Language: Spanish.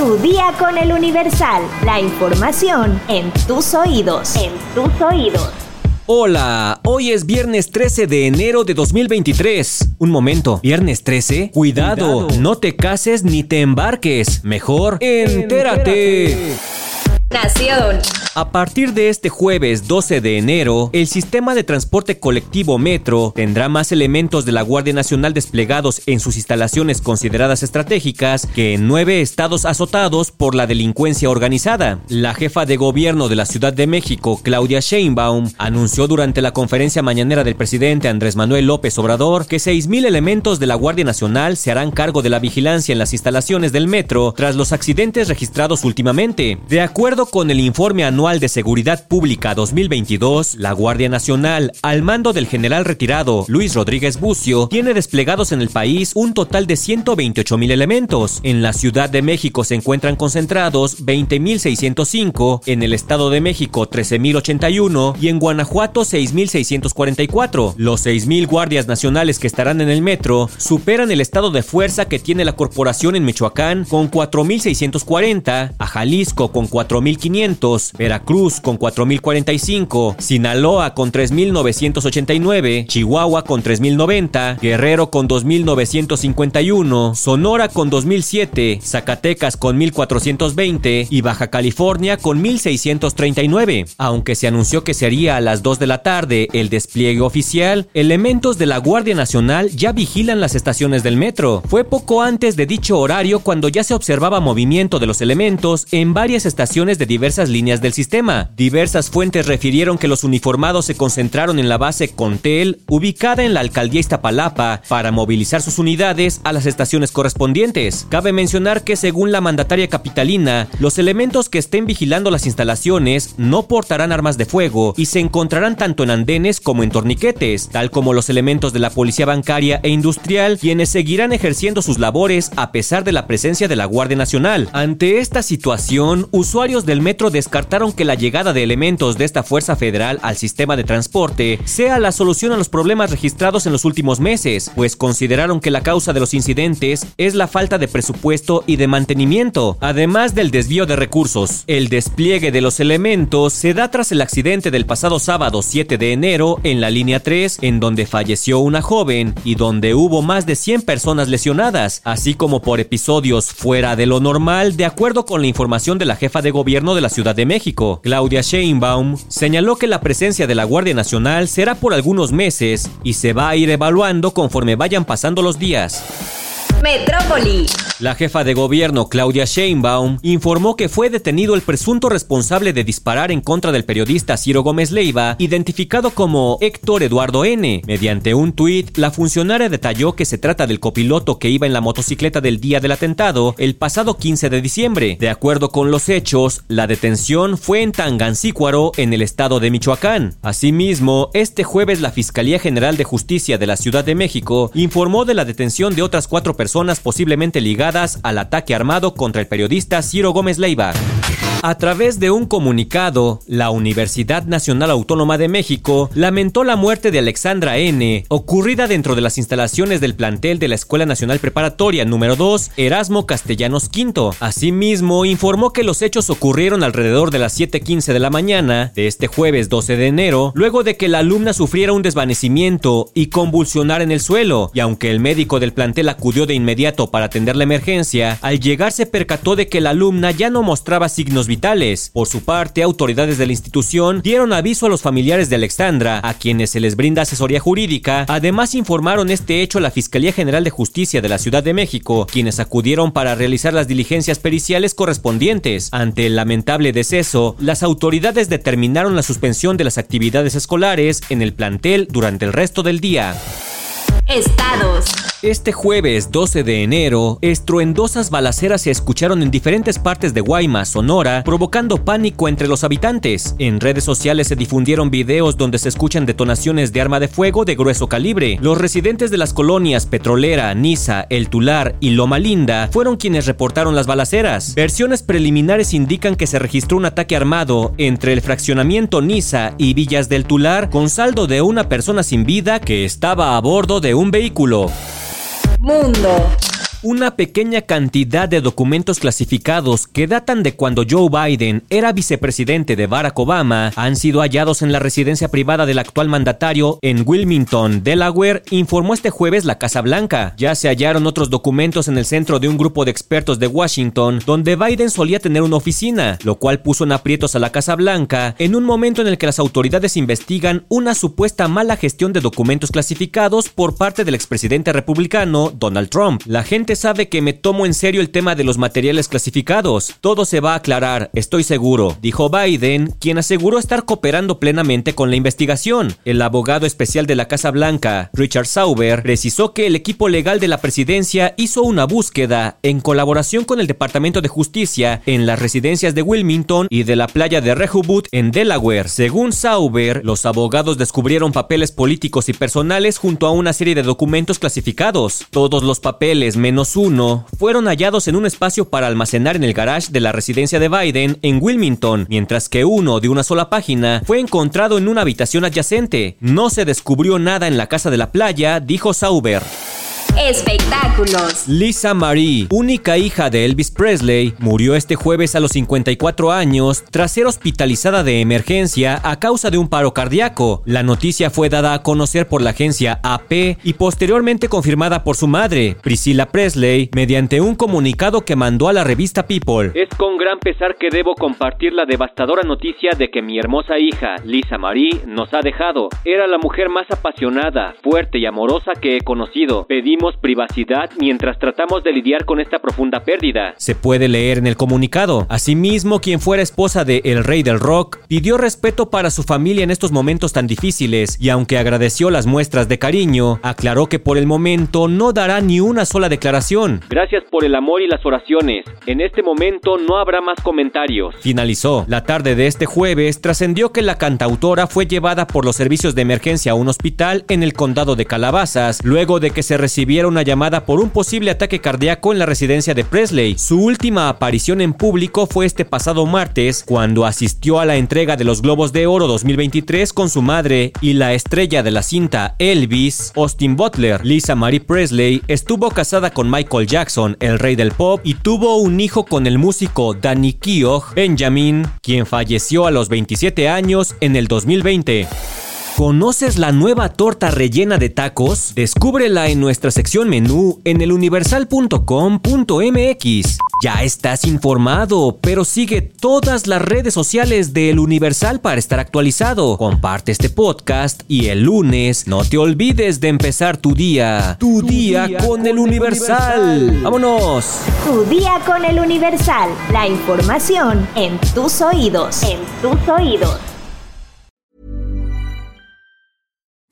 Tu día con el Universal. La información en tus oídos. En tus oídos. Hola, hoy es viernes 13 de enero de 2023. Un momento, ¿viernes 13? Cuidado, no te cases ni te embarques. Mejor, entérate. Nación. A partir de este jueves 12 de enero, el sistema de transporte colectivo Metro tendrá más elementos de la Guardia Nacional desplegados en sus instalaciones consideradas estratégicas que en nueve estados azotados por la delincuencia organizada. La jefa de gobierno de la Ciudad de México, Claudia Sheinbaum, anunció durante la conferencia mañanera del presidente Andrés Manuel López Obrador que 6.000 elementos de la Guardia Nacional se harán cargo de la vigilancia en las instalaciones del metro tras los accidentes registrados últimamente. De acuerdo con el informe anual de Seguridad Pública 2022, la Guardia Nacional, al mando del general retirado Luis Rodríguez Bucio, tiene desplegados en el país un total de 128 mil elementos. En la Ciudad de México se encuentran concentrados 20.605, en el Estado de México 13.081 y en Guanajuato 6.644. Los 6.000 guardias nacionales que estarán en el metro superan el estado de fuerza que tiene la corporación en Michoacán con 4.640, a Jalisco con 4.000 500, Veracruz con 4.045, Sinaloa con 3.989, Chihuahua con 3.090, Guerrero con 2.951, Sonora con 2.007, Zacatecas con 1.420 y Baja California con 1.639. Aunque se anunció que sería a las 2 de la tarde el despliegue oficial, elementos de la Guardia Nacional ya vigilan las estaciones del metro. Fue poco antes de dicho horario cuando ya se observaba movimiento de los elementos en varias estaciones de diversas líneas del sistema. Diversas fuentes refirieron que los uniformados se concentraron en la base Contel, ubicada en la alcaldía Iztapalapa, para movilizar sus unidades a las estaciones correspondientes. Cabe mencionar que según la mandataria capitalina, los elementos que estén vigilando las instalaciones no portarán armas de fuego y se encontrarán tanto en andenes como en torniquetes, tal como los elementos de la policía bancaria e industrial, quienes seguirán ejerciendo sus labores a pesar de la presencia de la Guardia Nacional. Ante esta situación, usuarios de del metro descartaron que la llegada de elementos de esta fuerza federal al sistema de transporte sea la solución a los problemas registrados en los últimos meses, pues consideraron que la causa de los incidentes es la falta de presupuesto y de mantenimiento, además del desvío de recursos. El despliegue de los elementos se da tras el accidente del pasado sábado 7 de enero en la línea 3, en donde falleció una joven y donde hubo más de 100 personas lesionadas, así como por episodios fuera de lo normal, de acuerdo con la información de la jefa de gobierno de la Ciudad de México, Claudia Sheinbaum, señaló que la presencia de la Guardia Nacional será por algunos meses y se va a ir evaluando conforme vayan pasando los días. Metrópoli. La jefa de gobierno Claudia Sheinbaum informó que fue detenido el presunto responsable de disparar en contra del periodista Ciro Gómez Leiva, identificado como Héctor Eduardo N. Mediante un tuit, la funcionaria detalló que se trata del copiloto que iba en la motocicleta del día del atentado el pasado 15 de diciembre. De acuerdo con los hechos, la detención fue en Tangancícuaro, en el estado de Michoacán. Asimismo, este jueves la Fiscalía General de Justicia de la Ciudad de México informó de la detención de otras cuatro personas posiblemente ligadas al ataque armado contra el periodista Ciro Gómez Leiva. A través de un comunicado, la Universidad Nacional Autónoma de México lamentó la muerte de Alexandra N., ocurrida dentro de las instalaciones del plantel de la Escuela Nacional Preparatoria número 2, Erasmo Castellanos V. Asimismo, informó que los hechos ocurrieron alrededor de las 7:15 de la mañana de este jueves 12 de enero, luego de que la alumna sufriera un desvanecimiento y convulsionar en el suelo, y aunque el médico del plantel acudió de inmediato para atender la emergencia, al llegar se percató de que la alumna ya no mostraba signos vitales. Por su parte, autoridades de la institución dieron aviso a los familiares de Alexandra, a quienes se les brinda asesoría jurídica. Además, informaron este hecho a la Fiscalía General de Justicia de la Ciudad de México, quienes acudieron para realizar las diligencias periciales correspondientes. Ante el lamentable deceso, las autoridades determinaron la suspensión de las actividades escolares en el plantel durante el resto del día. Estados. Este jueves 12 de enero, estruendosas balaceras se escucharon en diferentes partes de Guaymas, Sonora, provocando pánico entre los habitantes. En redes sociales se difundieron videos donde se escuchan detonaciones de arma de fuego de grueso calibre. Los residentes de las colonias Petrolera, Niza, El Tular y Loma Linda fueron quienes reportaron las balaceras. Versiones preliminares indican que se registró un ataque armado entre el fraccionamiento Niza y Villas del Tular con saldo de una persona sin vida que estaba a bordo de un vehículo. Mundo. Una pequeña cantidad de documentos clasificados que datan de cuando Joe Biden era vicepresidente de Barack Obama han sido hallados en la residencia privada del actual mandatario en Wilmington, Delaware, informó este jueves la Casa Blanca. Ya se hallaron otros documentos en el centro de un grupo de expertos de Washington, donde Biden solía tener una oficina, lo cual puso en aprietos a la Casa Blanca en un momento en el que las autoridades investigan una supuesta mala gestión de documentos clasificados por parte del expresidente republicano Donald Trump. La gente sabe que me tomo en serio el tema de los materiales clasificados. Todo se va a aclarar, estoy seguro, dijo Biden, quien aseguró estar cooperando plenamente con la investigación. El abogado especial de la Casa Blanca, Richard Sauber, precisó que el equipo legal de la presidencia hizo una búsqueda en colaboración con el Departamento de Justicia en las residencias de Wilmington y de la playa de Rehoboth en Delaware. Según Sauber, los abogados descubrieron papeles políticos y personales junto a una serie de documentos clasificados. Todos los papeles, menos uno, fueron hallados en un espacio para almacenar en el garage de la residencia de Biden en Wilmington, mientras que uno de una sola página fue encontrado en una habitación adyacente. No se descubrió nada en la casa de la playa, dijo Sauber. Espectáculos. Lisa Marie, única hija de Elvis Presley, murió este jueves a los 54 años tras ser hospitalizada de emergencia a causa de un paro cardíaco. La noticia fue dada a conocer por la agencia AP y posteriormente confirmada por su madre, Priscilla Presley, mediante un comunicado que mandó a la revista People. Es con gran pesar que debo compartir la devastadora noticia de que mi hermosa hija, Lisa Marie, nos ha dejado. Era la mujer más apasionada, fuerte y amorosa que he conocido. Pedimos privacidad mientras tratamos de lidiar con esta profunda pérdida. Se puede leer en el comunicado. Asimismo, quien fuera esposa de El Rey del Rock pidió respeto para su familia en estos momentos tan difíciles y aunque agradeció las muestras de cariño, aclaró que por el momento no dará ni una sola declaración. Gracias por el amor y las oraciones. En este momento no habrá más comentarios. Finalizó. La tarde de este jueves trascendió que la cantautora fue llevada por los servicios de emergencia a un hospital en el condado de Calabazas, luego de que se recibiera una llamada por un posible ataque cardíaco en la residencia de Presley. Su última aparición en público fue este pasado martes, cuando asistió a la entrega de los Globos de Oro 2023 con su madre y la estrella de la cinta Elvis, Austin Butler. Lisa Marie Presley estuvo casada con Michael Jackson, el rey del pop, y tuvo un hijo con el músico Danny Keogh, Benjamin, quien falleció a los 27 años en el 2020. ¿Conoces la nueva torta rellena de tacos? Descúbrela en nuestra sección menú en eluniversal.com.mx. Ya estás informado, pero sigue todas las redes sociales de El Universal para estar actualizado. Comparte este podcast y el lunes no te olvides de empezar tu día. Tu, día, con, El Universal. ¡Vámonos! Tu día con El Universal. La información en tus oídos. En tus oídos.